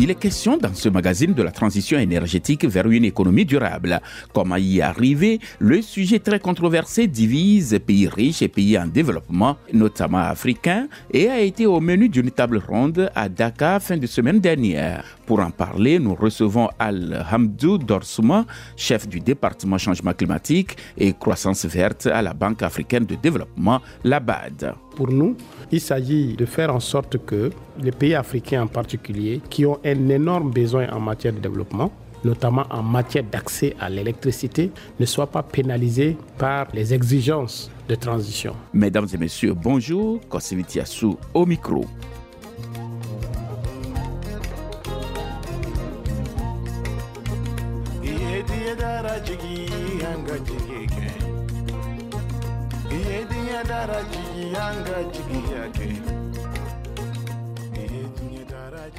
Il est question dans ce magazine de la transition énergétique vers une économie durable. Comment y arriver? Le sujet très controversé divise pays riches et pays en développement, notamment africains, et a été au menu d'une table ronde à Dakar fin de semaine dernière. Pour en parler, nous recevons Al Hamdou Dorsouma, chef du département changement climatique et croissance verte à la Banque africaine de développement, la BAD. Pour nous, il s'agit de faire en sorte que les pays africains en particulier, qui ont un énorme besoin en matière de développement, notamment en matière d'accès à l'électricité, ne soient pas pénalisés par les exigences de transition. Mesdames et messieurs, bonjour. Kosivitiasu au micro. yanarangi yanga jigi yake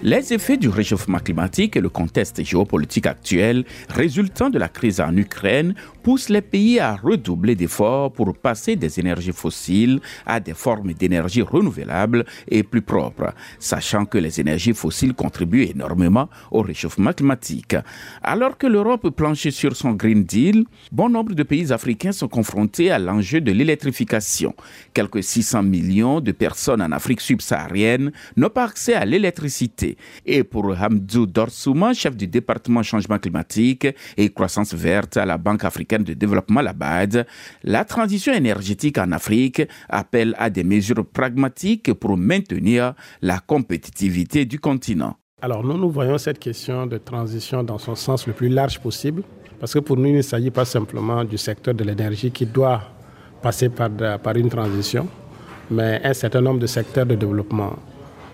Les effets du réchauffement climatique et le contexte géopolitique actuel résultant de la crise en Ukraine poussent les pays à redoubler d'efforts pour passer des énergies fossiles à des formes d'énergie renouvelables et plus propres, sachant que les énergies fossiles contribuent énormément au réchauffement climatique. Alors que l'Europe planche sur son Green Deal, bon nombre de pays africains sont confrontés à l'enjeu de l'électrification. Quelques 600 millions de personnes en Afrique subsaharienne n'ont pas accès à l'électricité. Et pour Hamdou Dorsouma, chef du département changement climatique et croissance verte à la Banque africaine de développement, la BAD, la transition énergétique en Afrique appelle à des mesures pragmatiques pour maintenir la compétitivité du continent. Alors nous, nous voyons cette question de transition dans son sens le plus large possible, parce que pour nous, il ne s'agit pas simplement du secteur de l'énergie qui doit passer par, par une transition, mais un certain nombre de secteurs de développement.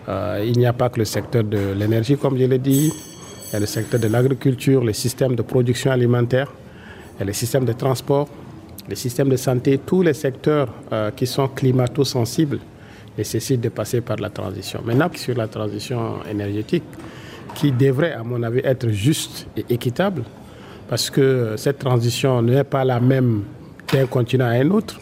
Euh, il n'y a pas que le secteur de l'énergie, comme je l'ai dit, il y a le secteur de l'agriculture, les systèmes de production alimentaire, il y a les systèmes de transport, les systèmes de santé, tous les secteurs euh, qui sont climato-sensibles nécessitent de passer par la transition. Maintenant, sur la transition énergétique, qui devrait, à mon avis, être juste et équitable, parce que cette transition n'est pas la même d'un continent à un autre,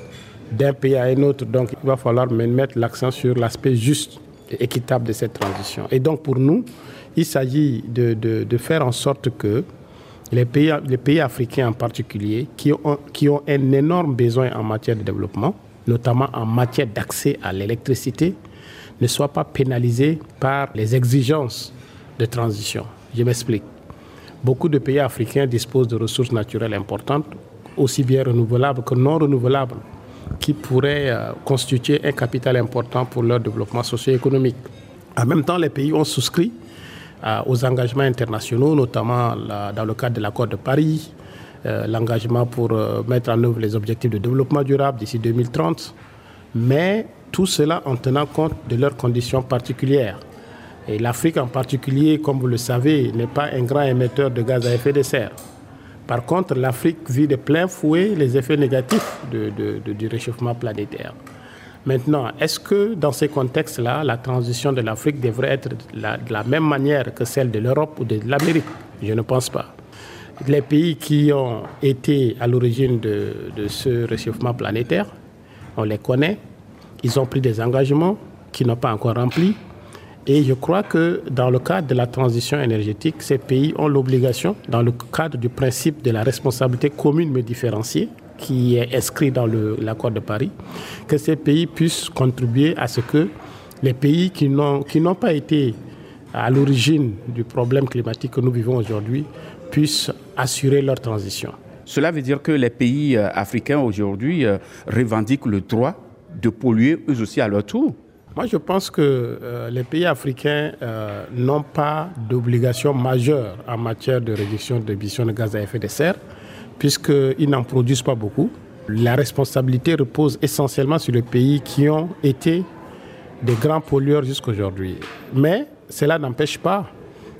d'un pays à un autre. Donc, il va falloir mettre l'accent sur l'aspect juste équitable de cette transition. Et donc, pour nous, il s'agit de, faire en sorte que les pays, les pays africains en particulier, qui ont, qui ont un énorme besoin en matière de développement, notamment en matière d'accès à l'électricité, ne soient pas pénalisés par les exigences de transition. Je m'explique. Beaucoup de pays africains disposent de ressources naturelles importantes, aussi bien renouvelables que non renouvelables, qui pourraient euh, constituer un capital important pour leur développement socio-économique. En même temps, les pays ont souscrit euh, aux engagements internationaux, notamment dans le cadre de l'accord de Paris, euh, l'engagement pour mettre en œuvre les objectifs de développement durable d'ici 2030, mais tout cela en tenant compte de leurs conditions particulières. Et l'Afrique en particulier, comme vous le savez, n'est pas un grand émetteur de gaz à effet de serre. Par contre, l'Afrique vit de plein fouet les effets négatifs du réchauffement planétaire. Maintenant, est-ce que dans ces contextes-là, la transition de l'Afrique devrait être de la, même manière que celle de l'Europe ou de l'Amérique? Je ne pense pas. Les pays qui ont été à l'origine de, de ce réchauffement planétaire, on les connaît, ils ont pris des engagements qui n'ont pas encore remplis. Et je crois que dans le cadre de la transition énergétique, ces pays ont l'obligation, dans le cadre du principe de la responsabilité commune mais différenciée, qui est inscrit dans l'accord de Paris, que ces pays puissent contribuer à ce que les pays qui n'ont pas été à l'origine du problème climatique que nous vivons aujourd'hui puissent assurer leur transition. Cela veut dire que les pays africains aujourd'hui revendiquent le droit de polluer eux aussi à leur tour moi, je pense que euh, les pays africains euh, n'ont pas d'obligation majeure en matière de réduction d'émissions de gaz à effet de serre, puisqu'ils n'en produisent pas beaucoup. La responsabilité repose essentiellement sur les pays qui ont été des grands pollueurs jusqu'aujourd'hui. Mais cela n'empêche pas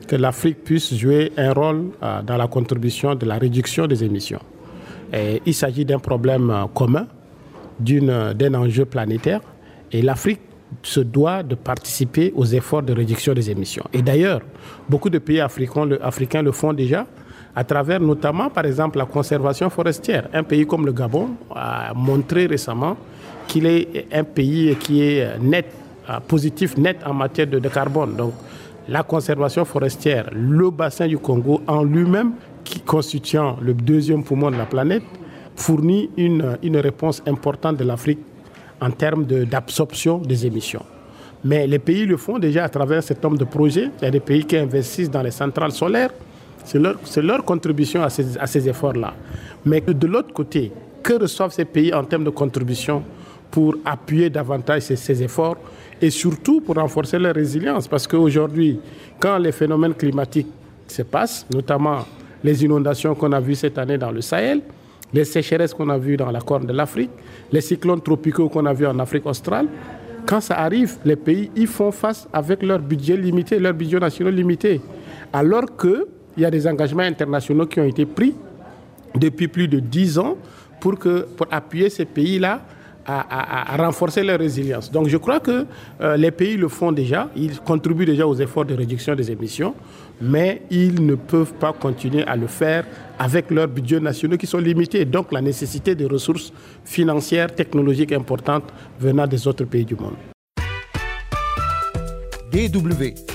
que l'Afrique puisse jouer un rôle euh, dans la contribution de la réduction des émissions. Il s'agit d'un problème commun, d'un enjeu planétaire, et l'Afrique se doit de participer aux efforts de réduction des émissions. Et d'ailleurs, beaucoup de pays africains le, font déjà à travers notamment, par exemple, la conservation forestière. Un pays comme le Gabon a montré récemment qu'il est un pays qui est net, positif net en matière de, carbone. Donc, la conservation forestière, le bassin du Congo en lui-même, qui constituant le deuxième poumon de la planète, fournit une réponse importante de l'Afrique en termes d'absorption des émissions. Mais les pays le font déjà à travers cet nombre de projets. Il y a des pays qui investissent dans les centrales solaires. C'est leur, contribution à ces, à ces efforts-là. Mais de l'autre côté, que reçoivent ces pays en termes de contribution pour appuyer davantage ces, ces efforts et surtout pour renforcer leur résilience? Parce qu'aujourd'hui, quand les phénomènes climatiques se passent, notamment les inondations qu'on a vues cette année dans le Sahel, les sécheresses qu'on a vues dans la Corne de l'Afrique, les cyclones tropicaux qu'on a vus en Afrique australe, quand ça arrive, les pays y font face avec leur budget limité, leur budget national limité. Alors qu'il y a des engagements internationaux qui ont été pris depuis plus de dix ans pour, que, pour appuyer ces pays-là à, renforcer leur résilience. Donc je crois que euh, les pays le font déjà, ils contribuent déjà aux efforts de réduction des émissions, mais ils ne peuvent pas continuer à le faire avec leurs budgets nationaux qui sont limités. Donc la nécessité de ressources financières, technologiques importantes venant des autres pays du monde. DW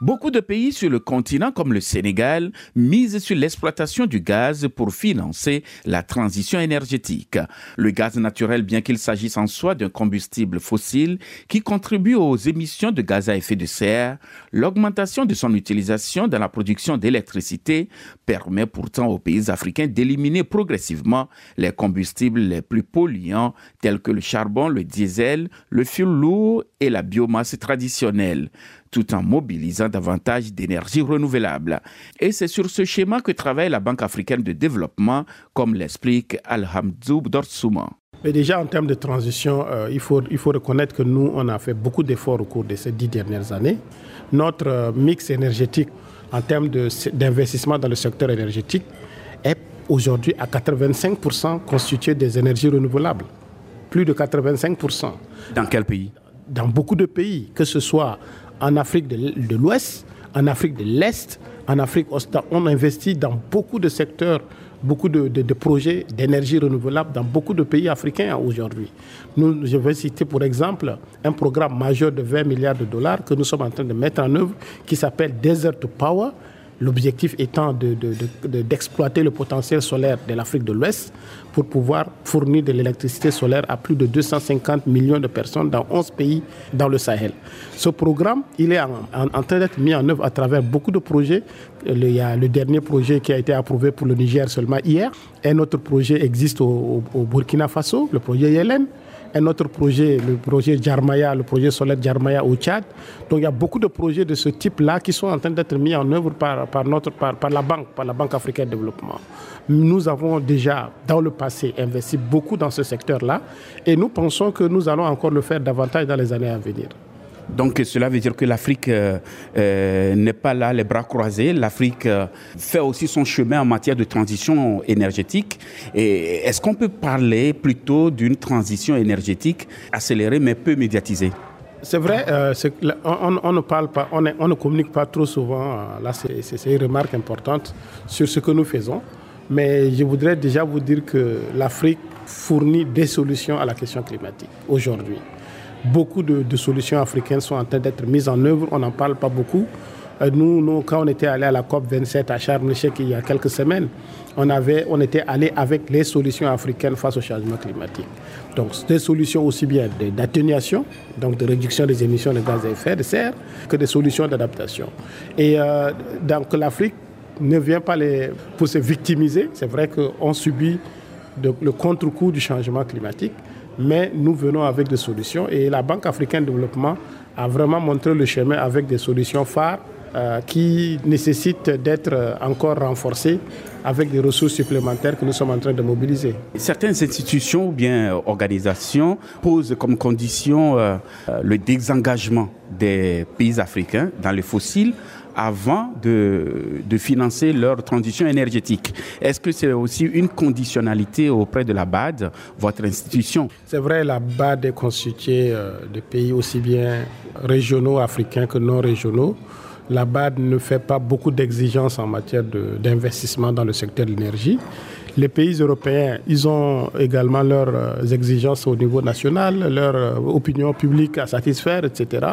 Beaucoup de pays sur le continent, comme le Sénégal, misent sur l'exploitation du gaz pour financer la transition énergétique. Le gaz naturel, bien qu'il s'agisse en soi d'un combustible fossile qui contribue aux émissions de gaz à effet de serre, l'augmentation de son utilisation dans la production d'électricité permet pourtant aux pays africains d'éliminer progressivement les combustibles les plus polluants tels que le charbon, le diesel, le fioul lourd et la biomasse traditionnelle tout en mobilisant davantage d'énergie renouvelable. Et c'est sur ce schéma que travaille la Banque africaine de développement, comme l'explique Alhamdou Dorsouma. Mais déjà en termes de transition, euh, il, faut, il faut reconnaître que nous, on a fait beaucoup d'efforts au cours de ces dix dernières années. Notre euh, mix énergétique en termes d'investissement dans le secteur énergétique est aujourd'hui à 85% constitué des énergies renouvelables. Plus de 85%. Dans quel pays? Dans beaucoup de pays, que ce soit en Afrique de l'Ouest, en Afrique de l'Est, en Afrique. On investit dans beaucoup de secteurs, beaucoup de, projets d'énergie renouvelable dans beaucoup de pays africains aujourd'hui. Nous, je vais citer pour exemple un programme majeur de 20 milliards de dollars que nous sommes en train de mettre en œuvre qui s'appelle Desert Power. L'objectif étant d'exploiter de, de, le potentiel solaire de l'Afrique de l'Ouest pour pouvoir fournir de l'électricité solaire à plus de 250 millions de personnes dans 11 pays dans le Sahel. Ce programme, il est en, train d'être mis en œuvre à travers beaucoup de projets. Il y a le dernier projet qui a été approuvé pour le Niger seulement hier. Un autre projet existe au, au, Burkina Faso, le projet Yellen un autre projet, le projet Djarmaya, le projet solaire Djarmaya au Tchad. Donc il y a beaucoup de projets de ce type-là qui sont en train d'être mis en œuvre par, par, notre, par, par la banque, par la Banque africaine de développement. Nous avons déjà, dans le passé, investi beaucoup dans ce secteur-là et nous pensons que nous allons encore le faire davantage dans les années à venir. Donc cela veut dire que l'Afrique euh, euh, n'est pas là les bras croisés. L'Afrique euh, fait aussi son chemin en matière de transition énergétique. Et est-ce qu'on peut parler plutôt d'une transition énergétique accélérée mais peu médiatisée? C'est vrai, on, ne parle pas, on, on, ne communique pas trop souvent. Là, c'est une remarque importante sur ce que nous faisons. Mais je voudrais déjà vous dire que l'Afrique fournit des solutions à la question climatique aujourd'hui. Beaucoup de, solutions africaines sont en train d'être mises en œuvre, on n'en parle pas beaucoup. Nous, nous, quand on était allé à la COP 27 à Sharm il y a quelques semaines, on, avait, on était allé avec les solutions africaines face au changement climatique. Donc, des solutions aussi bien d'atténuation, donc de réduction des émissions de gaz à effet de serre, que des solutions d'adaptation. Et euh, donc, l'Afrique ne vient pas les, pour se victimiser. C'est vrai qu'on subit le contre-coup du changement climatique, mais nous venons avec des solutions. Et la Banque africaine de développement a vraiment montré le chemin avec des solutions phares euh, qui nécessitent d'être encore renforcées avec des ressources supplémentaires que nous sommes en train de mobiliser. Certaines institutions ou bien organisations posent comme condition euh, le désengagement des pays africains dans les fossiles avant de, de financer leur transition énergétique. Est-ce que c'est aussi une conditionnalité auprès de la BAD, votre institution? C'est vrai, la BAD est constituée euh, de pays aussi bien régionaux africains que non régionaux. La BAD ne fait pas beaucoup d'exigences en matière d'investissement dans le secteur de l'énergie. Les pays européens, ils ont également leurs euh, exigences au niveau national, leur euh, opinion publique à satisfaire, etc.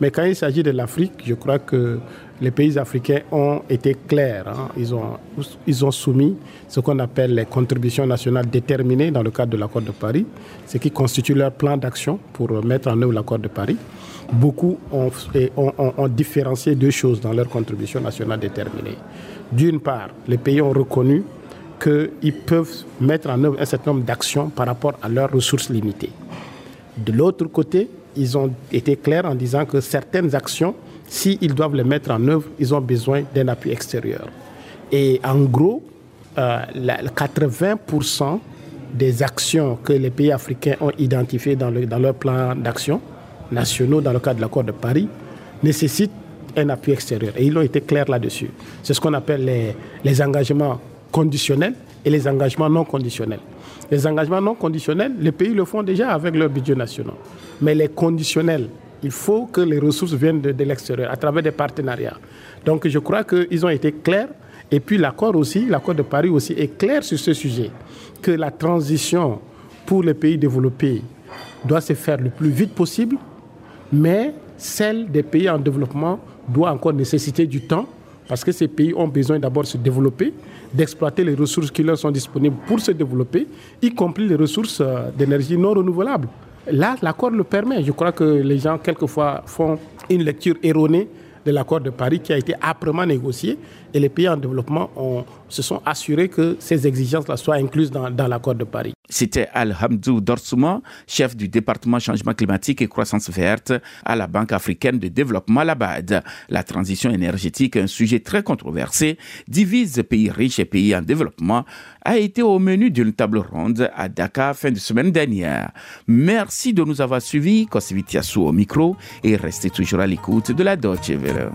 Mais quand il s'agit de l'Afrique, je crois que les pays africains ont été clairs. Hein. Ils, ont, ils ont soumis ce qu'on appelle les contributions nationales déterminées dans le cadre de l'accord de Paris, ce qui constitue leur plan d'action pour mettre en œuvre l'accord de Paris. Beaucoup ont, différencié deux choses dans leurs contributions nationales déterminées. D'une part, les pays ont reconnu qu'ils peuvent mettre en œuvre un certain nombre d'actions par rapport à leurs ressources limitées. De l'autre côté, ils ont été clairs en disant que certaines actions, s'ils doivent les mettre en œuvre, ils ont besoin d'un appui extérieur. Et en gros, euh, 80% des actions que les pays africains ont identifiées dans, dans leur plan d'action nationaux dans le cadre de l'accord de Paris nécessitent un appui extérieur. Et ils ont été clairs là-dessus. C'est ce qu'on appelle les, engagements conditionnels et les engagements non conditionnels. Les engagements non conditionnels, les pays le font déjà avec leur budget national. Mais les conditionnels, il faut que les ressources viennent de, de l'extérieur à travers des partenariats. Donc je crois qu'ils ont été clairs. Et puis l'accord aussi, l'accord de Paris aussi est clair sur ce sujet, que la transition pour les pays développés doit se faire le plus vite possible, mais celle des pays en développement doit encore nécessiter du temps parce que ces pays ont besoin d'abord de se développer, d'exploiter les ressources qui leur sont disponibles pour se développer, y compris les ressources euh, d'énergie non renouvelables. Là, l'accord le permet. Je crois que les gens, quelquefois, font une lecture erronée de l'accord de Paris qui a été âprement négocié et les pays en développement se sont assurés que ces exigences-là soient incluses dans l'accord de Paris. C'était Al-Hamdou Dorsouma, chef du département changement climatique et croissance verte à la Banque africaine de développement, la BAD. La transition énergétique, un sujet très controversé, divise pays riches et pays en développement, a été au menu d'une table ronde à Dakar fin de semaine dernière. Merci de nous avoir suivis, Kosivitiassou au micro, et restez toujours à l'écoute de la Deutsche Welle.